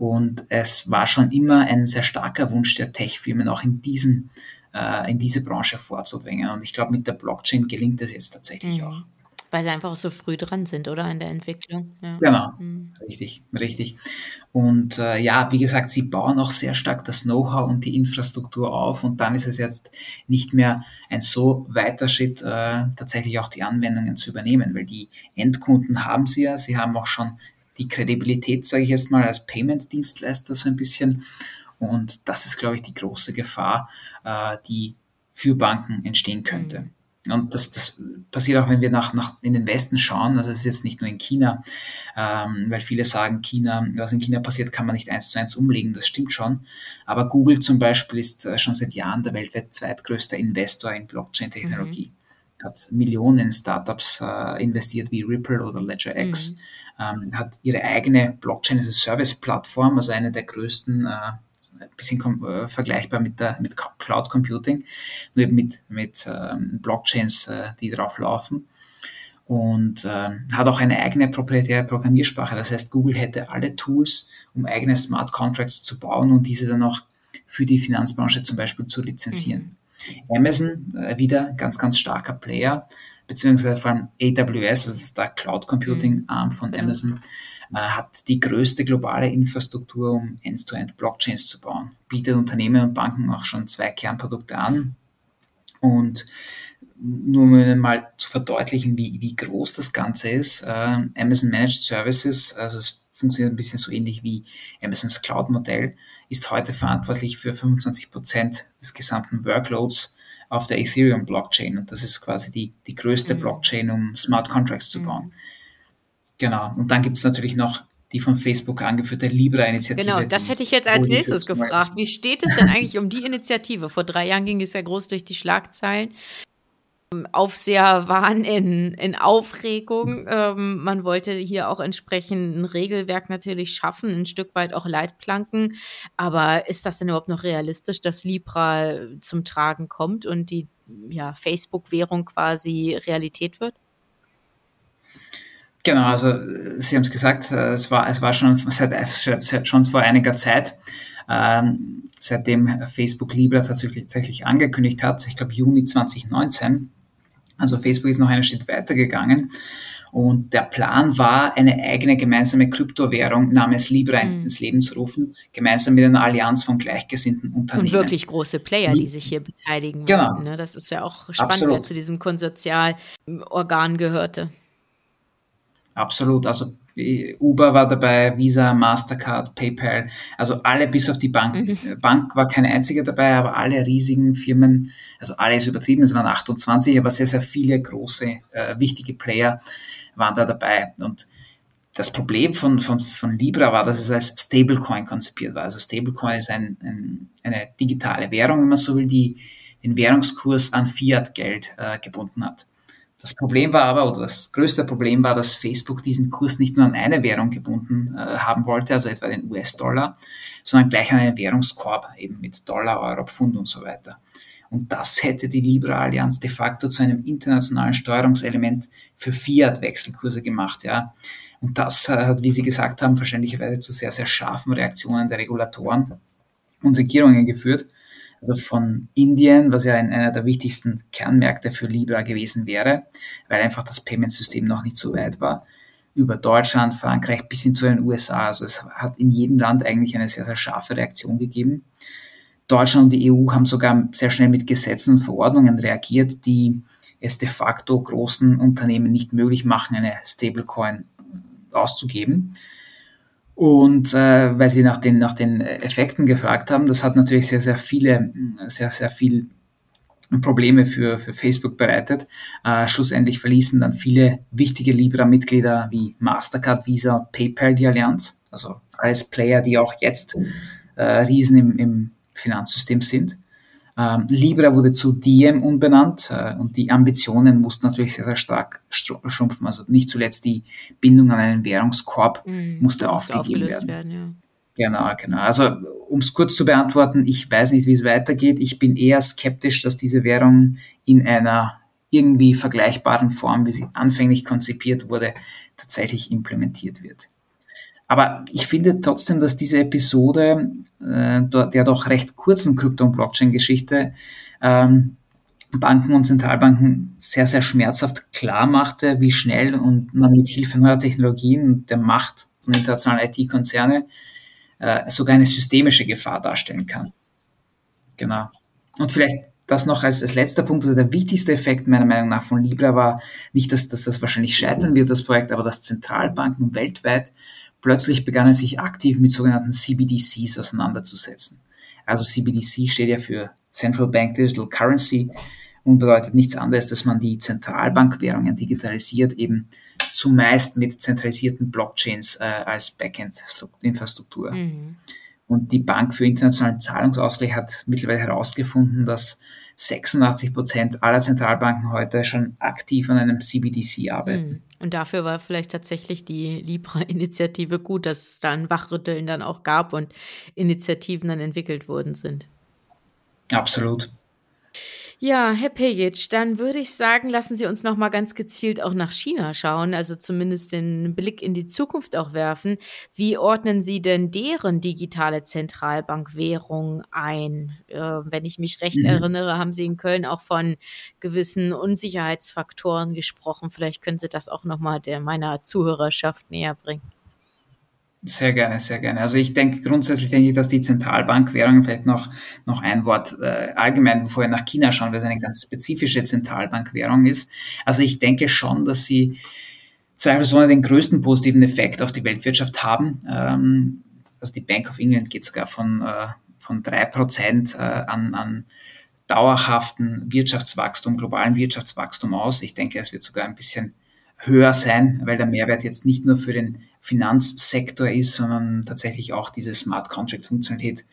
Und es war schon immer ein sehr starker Wunsch der Tech-Firmen, auch in diesen, äh, in diese Branche vorzudringen. Und ich glaube, mit der Blockchain gelingt es jetzt tatsächlich mhm. auch. Weil sie einfach so früh dran sind, oder? In der Entwicklung. Ja. Genau, mhm. richtig, richtig. Und äh, ja, wie gesagt, sie bauen auch sehr stark das Know-how und die Infrastruktur auf. Und dann ist es jetzt nicht mehr ein so weiter Schritt, äh, tatsächlich auch die Anwendungen zu übernehmen, weil die Endkunden haben sie ja. Sie haben auch schon die Kredibilität, sage ich jetzt mal, als Payment-Dienstleister so ein bisschen. Und das ist, glaube ich, die große Gefahr, äh, die für Banken entstehen könnte. Mhm. Und das, das passiert auch, wenn wir nach, nach in den Westen schauen. Also es ist jetzt nicht nur in China, ähm, weil viele sagen, China, was in China passiert, kann man nicht eins zu eins umlegen. Das stimmt schon. Aber Google zum Beispiel ist äh, schon seit Jahren der weltweit zweitgrößte Investor in Blockchain-Technologie. Mhm. Hat Millionen Startups äh, investiert wie Ripple oder LedgerX. Mhm. Ähm, hat ihre eigene Blockchain as a Service Plattform, also eine der größten äh, ein bisschen äh, vergleichbar mit, der, mit Cloud Computing, nur eben mit, mit ähm, Blockchains, äh, die drauf laufen. Und ähm, hat auch eine eigene proprietäre Programmiersprache. Das heißt, Google hätte alle Tools, um eigene Smart Contracts zu bauen und diese dann auch für die Finanzbranche zum Beispiel zu lizenzieren. Mhm. Amazon, äh, wieder ganz, ganz starker Player, beziehungsweise vor allem AWS, also das ist der Cloud Computing Arm von genau. Amazon, äh, hat die größte globale Infrastruktur, um End-to-End Blockchains zu bauen. Bietet Unternehmen und Banken auch schon zwei Kernprodukte an. Und nur um mal zu verdeutlichen, wie, wie groß das Ganze ist, äh, Amazon Managed Services, also es funktioniert ein bisschen so ähnlich wie Amazons Cloud-Modell, ist heute verantwortlich für 25 Prozent des gesamten Workloads auf der Ethereum-Blockchain. Und das ist quasi die, die größte mhm. Blockchain, um Smart Contracts zu bauen. Mhm. Genau. Und dann gibt es natürlich noch die von Facebook angeführte Libra-Initiative. Genau, das hätte ich jetzt als nächstes gefragt. Wie steht es denn eigentlich um die Initiative? Vor drei Jahren ging es ja groß durch die Schlagzeilen. Aufseher waren in, in Aufregung. Ähm, man wollte hier auch entsprechend ein Regelwerk natürlich schaffen, ein Stück weit auch Leitplanken. Aber ist das denn überhaupt noch realistisch, dass Libra zum Tragen kommt und die ja, Facebook-Währung quasi Realität wird? Genau, also Sie haben es gesagt, äh, es war, es war schon, seit, schon vor einiger Zeit, ähm, seitdem Facebook Libra tatsächlich, tatsächlich angekündigt hat, ich glaube Juni 2019, Also Facebook ist noch einen Schritt weiter gegangen. Und der Plan war, eine eigene gemeinsame Kryptowährung namens Libra mhm. ins Leben zu rufen, gemeinsam mit einer Allianz von gleichgesinnten Unternehmen. Und wirklich große Player, die sich hier beteiligen. Genau. Ne? Das ist ja auch spannend, Absolut. wer zu diesem Konsortialorgan gehörte. Absolut. Also Uber war dabei, Visa, Mastercard, PayPal, also alle bis auf die Bank. Mhm. Bank war keine einzige dabei, aber alle riesigen Firmen, also alles übertrieben, es waren 28, aber sehr, sehr viele große, äh, wichtige Player waren da dabei. Und das Problem von, von, von Libra war, dass es als Stablecoin konzipiert war. Also Stablecoin ist ein, ein, eine digitale Währung, wenn man so will, die den Währungskurs an Fiat-Geld äh, gebunden hat. Das Problem war aber, oder das größte Problem war, dass Facebook diesen Kurs nicht nur an eine Währung gebunden äh, haben wollte, also etwa den US-Dollar, sondern gleich an einen Währungskorb, eben mit Dollar, Euro, Pfund und so weiter. Und das hätte die Libra-Allianz de facto zu einem internationalen Steuerungselement für Fiat-Wechselkurse gemacht, ja. Und das hat, wie Sie gesagt haben, wahrscheinlicherweise zu sehr, sehr scharfen Reaktionen der Regulatoren und Regierungen geführt also von Indien, was ja einer der wichtigsten Kernmärkte für Libra gewesen wäre, weil einfach das Payment-System noch nicht so weit war, über Deutschland, Frankreich bis hin zu den USA. Also es hat in jedem Land eigentlich eine sehr, sehr scharfe Reaktion gegeben. Deutschland und die EU haben sogar sehr schnell mit Gesetzen und Verordnungen reagiert, die es de facto großen Unternehmen nicht möglich machen, eine Stablecoin auszugeben. Und äh, weil Sie nach den, nach den Effekten gefragt haben, das hat natürlich sehr, sehr viele, sehr, sehr viel Probleme für, für Facebook bereitet. Äh, schlussendlich verließen dann viele wichtige Libra-Mitglieder wie Mastercard, Visa PayPal die Allianz. Also alles Player, die auch jetzt äh, Riesen im, im Finanzsystem sind. Ähm, Libra wurde zu Diem umbenannt äh, und die Ambitionen mussten natürlich sehr, sehr stark schrumpfen. Also nicht zuletzt die Bindung an einen Währungskorb mhm, musste aufgegeben werden. werden ja. Genau, genau. Also um es kurz zu beantworten, ich weiß nicht, wie es weitergeht. Ich bin eher skeptisch, dass diese Währung in einer irgendwie vergleichbaren Form, wie sie anfänglich konzipiert wurde, tatsächlich implementiert wird. Aber ich finde trotzdem, dass diese Episode äh, der doch recht kurzen Krypto- und Blockchain-Geschichte ähm, Banken und Zentralbanken sehr, sehr schmerzhaft klar machte, wie schnell und man mit Hilfe neuer Technologien und der Macht von internationalen IT-Konzerne äh, sogar eine systemische Gefahr darstellen kann. Genau. Und vielleicht das noch als, als letzter Punkt, also der wichtigste Effekt meiner Meinung nach von Libra war nicht, dass, dass das wahrscheinlich scheitern wird, das Projekt, aber dass Zentralbanken weltweit plötzlich begannen sich aktiv mit sogenannten CBDCs auseinanderzusetzen. Also CBDC steht ja für Central Bank Digital Currency und bedeutet nichts anderes, dass man die Zentralbankwährungen digitalisiert, eben zumeist mit zentralisierten Blockchains äh, als Backend-Infrastruktur. Mhm. Und die Bank für internationalen Zahlungsausgleich hat mittlerweile herausgefunden, dass 86 Prozent aller Zentralbanken heute schon aktiv an einem CBDC arbeiten. Mhm. Und dafür war vielleicht tatsächlich die Libra-Initiative gut, dass es da ein Wachrütteln dann auch gab und Initiativen dann entwickelt worden sind. Absolut. Ja, Herr Pejic, dann würde ich sagen, lassen Sie uns noch mal ganz gezielt auch nach China schauen, also zumindest den Blick in die Zukunft auch werfen. Wie ordnen Sie denn deren digitale Zentralbankwährung ein? Äh, wenn ich mich recht mhm. erinnere, haben Sie in Köln auch von gewissen Unsicherheitsfaktoren gesprochen. Vielleicht können Sie das auch noch mal der meiner Zuhörerschaft näher bringen. Sehr gerne, sehr gerne. Also ich denke grundsätzlich denke ich, dass die Zentralbankwährung vielleicht noch, noch ein Wort äh, allgemein, bevor wir nach China schauen, weil es eine ganz spezifische Zentralbankwährung ist. Also ich denke schon, dass sie zweifelsohne den größten positiven Effekt auf die Weltwirtschaft haben. Ähm, also die Bank of England geht sogar von, äh, von drei Prozent äh, an, an dauerhaften Wirtschaftswachstum, globalen Wirtschaftswachstum aus. Ich denke, es wird sogar ein bisschen höher sein, weil der Mehrwert jetzt nicht nur für den Finanzsektor ist, sondern tatsächlich auch diese Smart Contract Funktionalität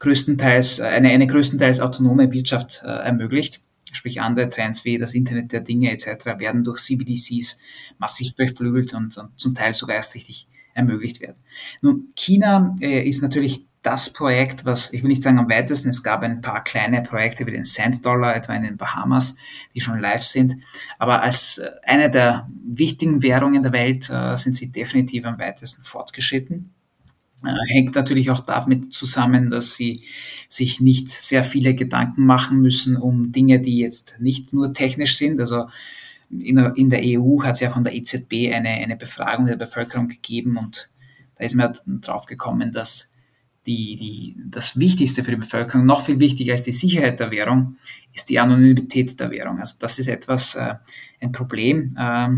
größtenteils, äh, eine, eine größtenteils autonome Wirtschaft äh, ermöglicht. Sprich andere Trends wie das Internet der Dinge etc. werden durch CBDCs massiv beflügelt und, und zum Teil sogar erst richtig ermöglicht werden. Nun, China äh, ist natürlich das Projekt, was ich will nicht sagen am weitesten, es gab ein paar kleine Projekte wie den Cent Dollar etwa in den Bahamas, die schon live sind, aber als äh, eine der wichtigen Währungen der Welt äh, sind sie definitiv am weitesten fortgeschritten. Äh, hängt natürlich auch damit zusammen, dass sie sich nicht sehr viele Gedanken machen müssen um Dinge, die jetzt nicht nur technisch sind. Also in der, in der EU hat es ja von der EZB eine, eine Befragung der Bevölkerung gegeben und da ist man drauf gekommen, dass die, die, das Wichtigste für die Bevölkerung, noch viel wichtiger als die Sicherheit der Währung, ist die Anonymität der Währung. Also das ist etwas, äh, ein Problem, äh,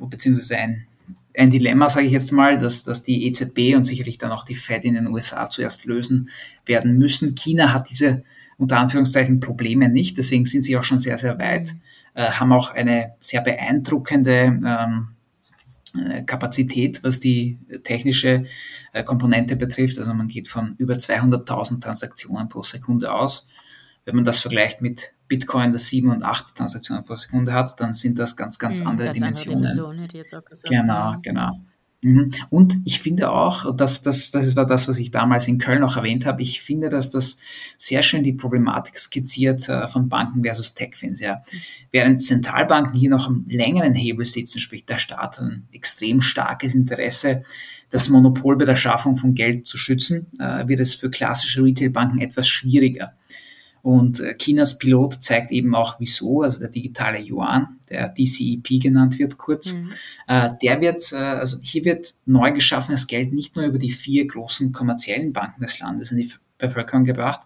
beziehungsweise ein, ein Dilemma, sage ich jetzt mal, dass, dass die EZB und sicherlich dann auch die Fed in den USA zuerst lösen werden müssen. China hat diese unter Anführungszeichen Probleme nicht, deswegen sind sie auch schon sehr, sehr weit, äh, haben auch eine sehr beeindruckende ähm, äh, Kapazität, was die technische äh, Komponente betrifft. Also man geht von über 200.000 Transaktionen pro Sekunde aus. Wenn man das vergleicht mit Bitcoin, das sieben und acht Transaktionen pro Sekunde hat, dann sind das ganz, ganz mhm, andere ganz Dimensionen. Andere Dimension, hätte ich jetzt auch gesagt. Genau, genau. Mhm. Und ich finde auch, dass das, das war das, was ich damals in Köln auch erwähnt habe, ich finde, dass das sehr schön die Problematik skizziert äh, von Banken versus Techfins. Ja. Während Zentralbanken hier noch am längeren Hebel sitzen, sprich der Staat ein extrem starkes Interesse, das Monopol bei der Schaffung von Geld zu schützen, äh, wird es für klassische Retailbanken etwas schwieriger. Und äh, Chinas Pilot zeigt eben auch, wieso, also der digitale Yuan, der DCEP genannt wird kurz, mhm. äh, der wird, äh, also hier wird neu geschaffenes Geld nicht nur über die vier großen kommerziellen Banken des Landes in die Bevölkerung gebracht,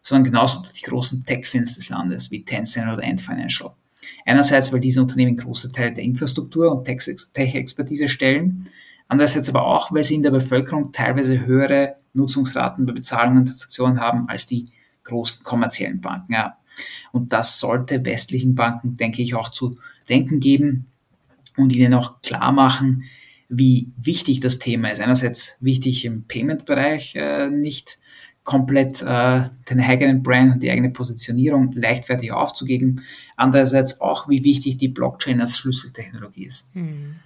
sondern genauso die großen Tech-Fins des Landes wie Tencent oder Ant Financial. Einerseits, weil diese Unternehmen große Teile der Infrastruktur und Tech-Expertise stellen, andererseits aber auch, weil sie in der Bevölkerung teilweise höhere Nutzungsraten bei Bezahlungen und Transaktionen haben als die großen kommerziellen Banken. Ja. Und das sollte westlichen Banken, denke ich, auch zu denken geben und ihnen auch klar machen, wie wichtig das Thema ist. Einerseits wichtig im Payment-Bereich, äh, nicht komplett äh, den eigenen Brand und die eigene Positionierung leichtfertig aufzugeben. Andererseits auch, wie wichtig die Blockchain als Schlüsseltechnologie ist. Hm.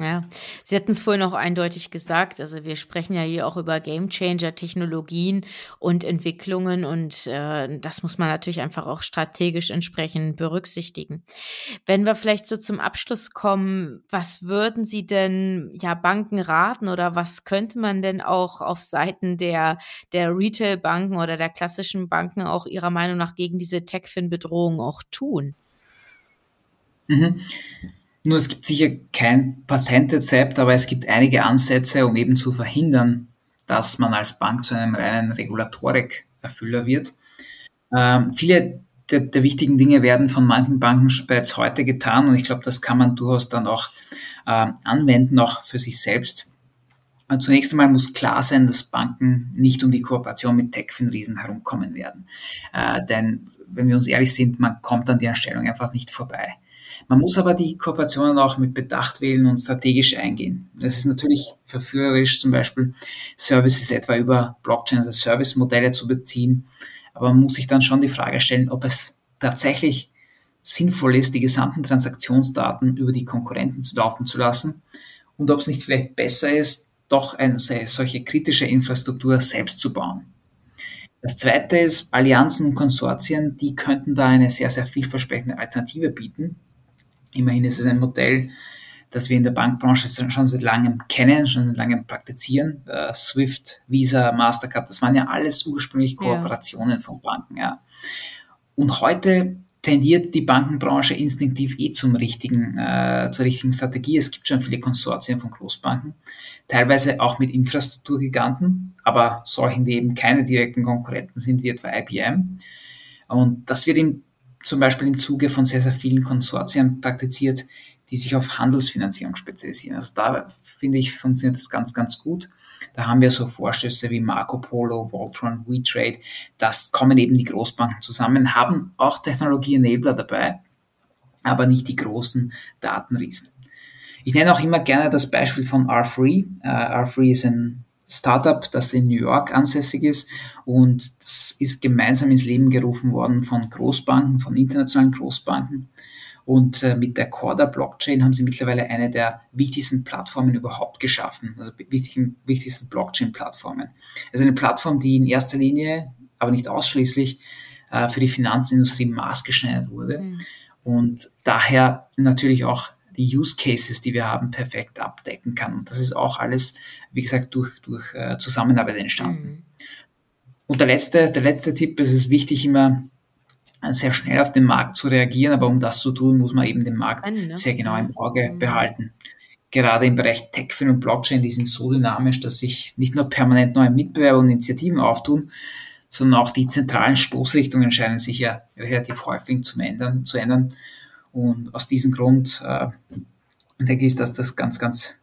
Ja, Sie hatten es vorhin auch eindeutig gesagt. Also wir sprechen ja hier auch über Gamechanger-Technologien und Entwicklungen und äh, das muss man natürlich einfach auch strategisch entsprechend berücksichtigen. Wenn wir vielleicht so zum Abschluss kommen, was würden Sie denn ja Banken raten oder was könnte man denn auch auf Seiten der der Retail-Banken oder der klassischen Banken auch Ihrer Meinung nach gegen diese Techfin-Bedrohung auch tun? Mhm. Nur es gibt sicher kein Patentrezept, aber es gibt einige Ansätze, um eben zu verhindern, dass man als Bank zu einem reinen Regulatorik-Erfüller wird. Ähm, viele der, der, wichtigen Dinge werden von manchen Banken bereits heute getan und ich glaube, das kann man durchaus dann auch äh, anwenden, auch für sich selbst. Und zunächst einmal muss klar sein, dass Banken nicht um die Kooperation mit Tech-Fin-Riesen herumkommen werden. Äh, denn wenn wir uns ehrlich sind, man kommt an der Stellung einfach nicht vorbei. Man muss aber die Kooperationen auch mit Bedacht wählen und strategisch eingehen. Das ist natürlich verführerisch, zum Beispiel Services etwa über Blockchain als Service-Modelle zu beziehen. Aber man muss sich dann schon die Frage stellen, ob es tatsächlich sinnvoll ist, die gesamten Transaktionsdaten über die Konkurrenten zu laufen zu lassen und ob es nicht vielleicht besser ist, doch eine solche kritische Infrastruktur selbst zu bauen. Das zweite ist Allianzen und Konsortien, die könnten da eine sehr, sehr vielversprechende Alternative bieten. Immerhin ist es ein Modell, das wir in der Bankbranche schon seit langem kennen, schon seit langem praktizieren. Uh, Swift, Visa, Mastercard, das waren ja alles ursprünglich Kooperationen ja. von Banken. Ja. Und heute tendiert die Bankenbranche instinktiv eh zum richtigen, äh, zur richtigen Strategie. Es gibt schon viele Konsortien von Großbanken, teilweise auch mit Infrastrukturgiganten, aber solchen, die eben keine direkten Konkurrenten sind, wie etwa IBM. Und das wird im zum Beispiel im Zuge von sehr, sehr vielen Konsortien praktiziert, die sich auf Handelsfinanzierung spezialisieren. Also da finde ich, funktioniert das ganz, ganz gut. Da haben wir so Vorstöße wie Marco Polo, Voltron, WeTrade. Das kommen eben die Großbanken zusammen, haben auch Technologie-Enabler dabei, aber nicht die großen Datenriesen. Ich nenne auch immer gerne das Beispiel von R3. Uh, R3 ist ein Startup, das in New York ansässig ist und das ist gemeinsam ins Leben gerufen worden von Großbanken, von internationalen Großbanken. Und äh, mit der Corda Blockchain haben sie mittlerweile eine der wichtigsten Plattformen überhaupt geschaffen, also wichtigen, wichtigsten Blockchain-Plattformen. Also eine Plattform, die in erster Linie, aber nicht ausschließlich, äh, für die Finanzindustrie maßgeschneidert wurde mhm. und daher natürlich auch die Use Cases, die wir haben, perfekt abdecken kann. Und das ist auch alles, wie gesagt, durch, durch äh, Zusammenarbeit entstanden. Mhm. Und der letzte, der letzte Tipp, es ist wichtig, immer sehr schnell auf den Markt zu reagieren, aber um das zu tun, muss man eben den Markt ne? sehr genau im Auge mhm. behalten. Gerade im Bereich TechFin und Blockchain, die sind so dynamisch, dass sich nicht nur permanent neue Mitbewerber und Initiativen auftun, sondern auch die zentralen Stoßrichtungen scheinen sich ja relativ häufig zu ändern. Zu ändern. Und aus diesem Grund äh, denke ich, dass das ganz, ganz,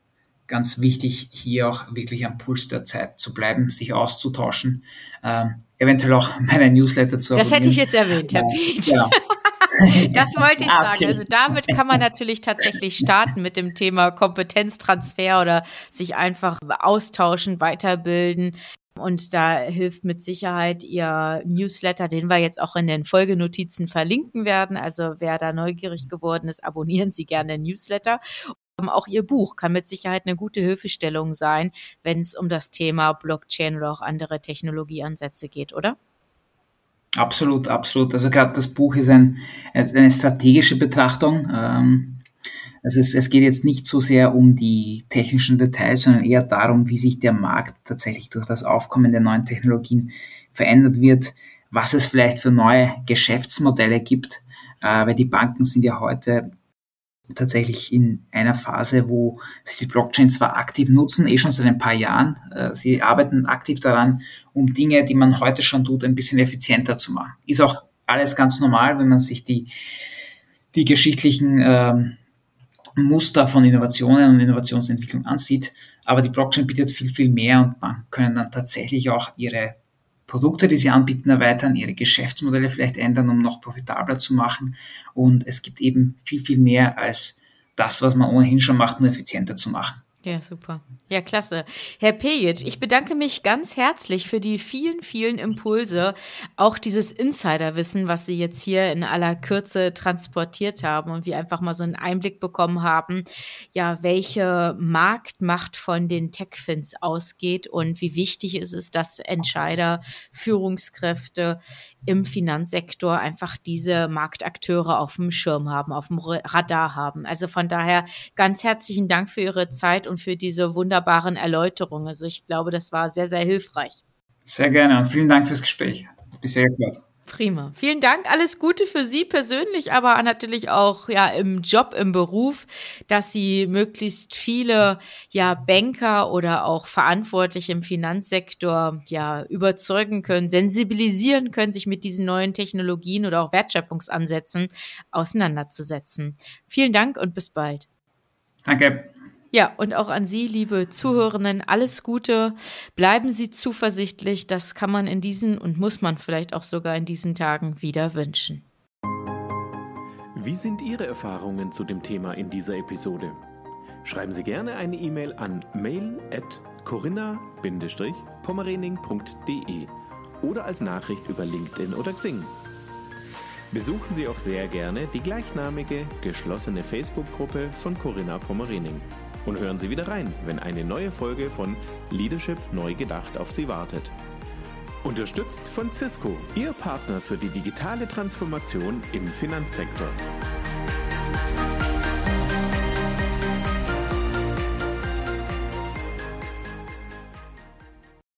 ganz wichtig, hier auch wirklich am Puls der Zeit zu bleiben, sich auszutauschen, ähm, eventuell auch meine Newsletter zu Das hätte ich jetzt erwähnt, Herr Pietsch. Ja. Das wollte ich ah, sagen. Also damit kann man natürlich tatsächlich starten mit dem Thema Kompetenztransfer oder sich einfach austauschen, weiterbilden. Und da hilft mit Sicherheit Ihr Newsletter, den wir jetzt auch in den Folgenotizen verlinken werden. Also wer da neugierig geworden ist, abonnieren Sie gerne den Newsletter. Auch Ihr Buch kann mit Sicherheit eine gute Hilfestellung sein, wenn es um das Thema Blockchain oder auch andere Technologieansätze geht, oder? Absolut, absolut. Also gerade das Buch ist ein, eine strategische Betrachtung. Ähm, also es, es geht jetzt nicht so sehr um die technischen Details, sondern eher darum, wie sich der Markt tatsächlich durch das Aufkommen der neuen Technologien verändert wird, was es vielleicht für neue Geschäftsmodelle gibt, äh, weil die Banken sind ja heute tatsächlich in einer Phase, wo sie die Blockchain zwar aktiv nutzen, eh schon seit ein paar Jahren. Äh, sie arbeiten aktiv daran, um Dinge, die man heute schon tut, ein bisschen effizienter zu machen. Ist auch alles ganz normal, wenn man sich die, die geschichtlichen ähm, Muster von Innovationen und Innovationsentwicklung ansieht. Aber die Blockchain bietet viel, viel mehr und man können dann tatsächlich auch ihre Produkte, die sie anbieten, erweitern, ihre Geschäftsmodelle vielleicht ändern, um noch profitabler zu machen. Und es gibt eben viel, viel mehr als das, was man ohnehin schon macht, nur effizienter zu machen. Ja, super. Ja, klasse. Herr Pejic, ich bedanke mich ganz herzlich für die vielen, vielen Impulse, auch dieses Insiderwissen, was Sie jetzt hier in aller Kürze transportiert haben und wir einfach mal so einen Einblick bekommen haben, ja, welche Marktmacht von den Techfins ausgeht und wie wichtig ist es, dass Entscheider, Führungskräfte im Finanzsektor einfach diese Marktakteure auf dem Schirm haben, auf dem Radar haben. Also von daher ganz herzlichen Dank für Ihre Zeit und für diese wunderbaren Erläuterungen. Also ich glaube, das war sehr, sehr hilfreich. Sehr gerne und vielen Dank fürs Gespräch. Bisher erklärt. Prima. Vielen Dank. Alles Gute für Sie persönlich, aber natürlich auch ja im Job, im Beruf, dass Sie möglichst viele ja Banker oder auch Verantwortliche im Finanzsektor ja überzeugen können, sensibilisieren können, sich mit diesen neuen Technologien oder auch Wertschöpfungsansätzen auseinanderzusetzen. Vielen Dank und bis bald. Danke. Ja, und auch an Sie, liebe Zuhörenden, alles Gute. Bleiben Sie zuversichtlich. Das kann man in diesen und muss man vielleicht auch sogar in diesen Tagen wieder wünschen. Wie sind Ihre Erfahrungen zu dem Thema in dieser Episode? Schreiben Sie gerne eine E-Mail an mail.corinna-pommerening.de oder als Nachricht über LinkedIn oder Xing. Besuchen Sie auch sehr gerne die gleichnamige geschlossene Facebook-Gruppe von Corinna Pommerening und hören Sie wieder rein, wenn eine neue Folge von Leadership neu gedacht auf Sie wartet. Unterstützt von Cisco, Ihr Partner für die digitale Transformation im Finanzsektor.